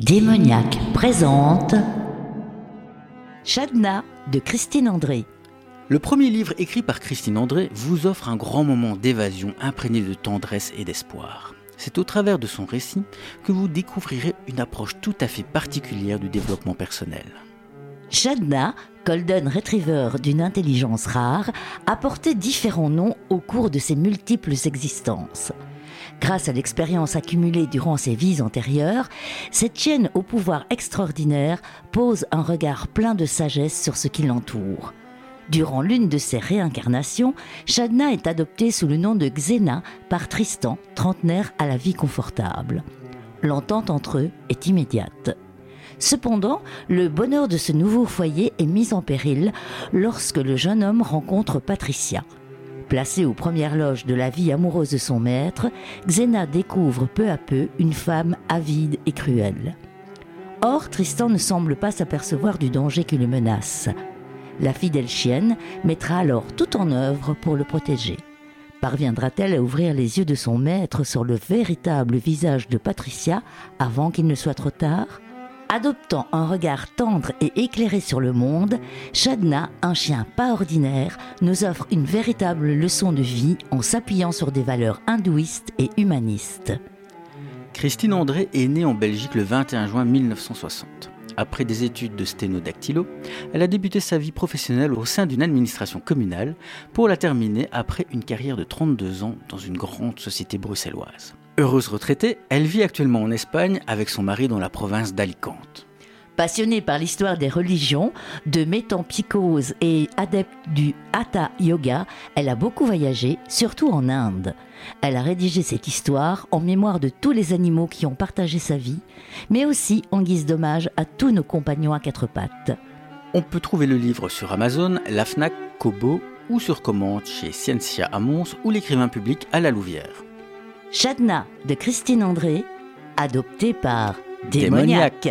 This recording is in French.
Démoniaque présente Chadna de Christine André. Le premier livre écrit par Christine André vous offre un grand moment d'évasion imprégné de tendresse et d'espoir. C'est au travers de son récit que vous découvrirez une approche tout à fait particulière du développement personnel. Chadna, Golden Retriever d'une intelligence rare, a porté différents noms au cours de ses multiples existences. Grâce à l'expérience accumulée durant ses vies antérieures, cette chienne au pouvoir extraordinaire pose un regard plein de sagesse sur ce qui l'entoure. Durant l'une de ses réincarnations, Shadna est adoptée sous le nom de Xena par Tristan, trentenaire à la vie confortable. L'entente entre eux est immédiate. Cependant, le bonheur de ce nouveau foyer est mis en péril lorsque le jeune homme rencontre Patricia. Placée aux premières loges de la vie amoureuse de son maître, Xena découvre peu à peu une femme avide et cruelle. Or, Tristan ne semble pas s'apercevoir du danger qui le menace. La fidèle chienne mettra alors tout en œuvre pour le protéger. Parviendra-t-elle à ouvrir les yeux de son maître sur le véritable visage de Patricia avant qu'il ne soit trop tard? Adoptant un regard tendre et éclairé sur le monde, Shadna, un chien pas ordinaire, nous offre une véritable leçon de vie en s'appuyant sur des valeurs hindouistes et humanistes. Christine André est née en Belgique le 21 juin 1960. Après des études de sténodactylo, elle a débuté sa vie professionnelle au sein d'une administration communale pour la terminer après une carrière de 32 ans dans une grande société bruxelloise. Heureuse retraitée, elle vit actuellement en Espagne avec son mari dans la province d'Alicante. Passionnée par l'histoire des religions, de métampsychose et adepte du Hatha Yoga, elle a beaucoup voyagé, surtout en Inde. Elle a rédigé cette histoire en mémoire de tous les animaux qui ont partagé sa vie, mais aussi en guise d'hommage à tous nos compagnons à quatre pattes. On peut trouver le livre sur Amazon, la Fnac, Kobo ou sur commande chez Scientia à Mons ou l'écrivain public à la Louvière. Chadna de Christine André, adoptée par Démoniaque.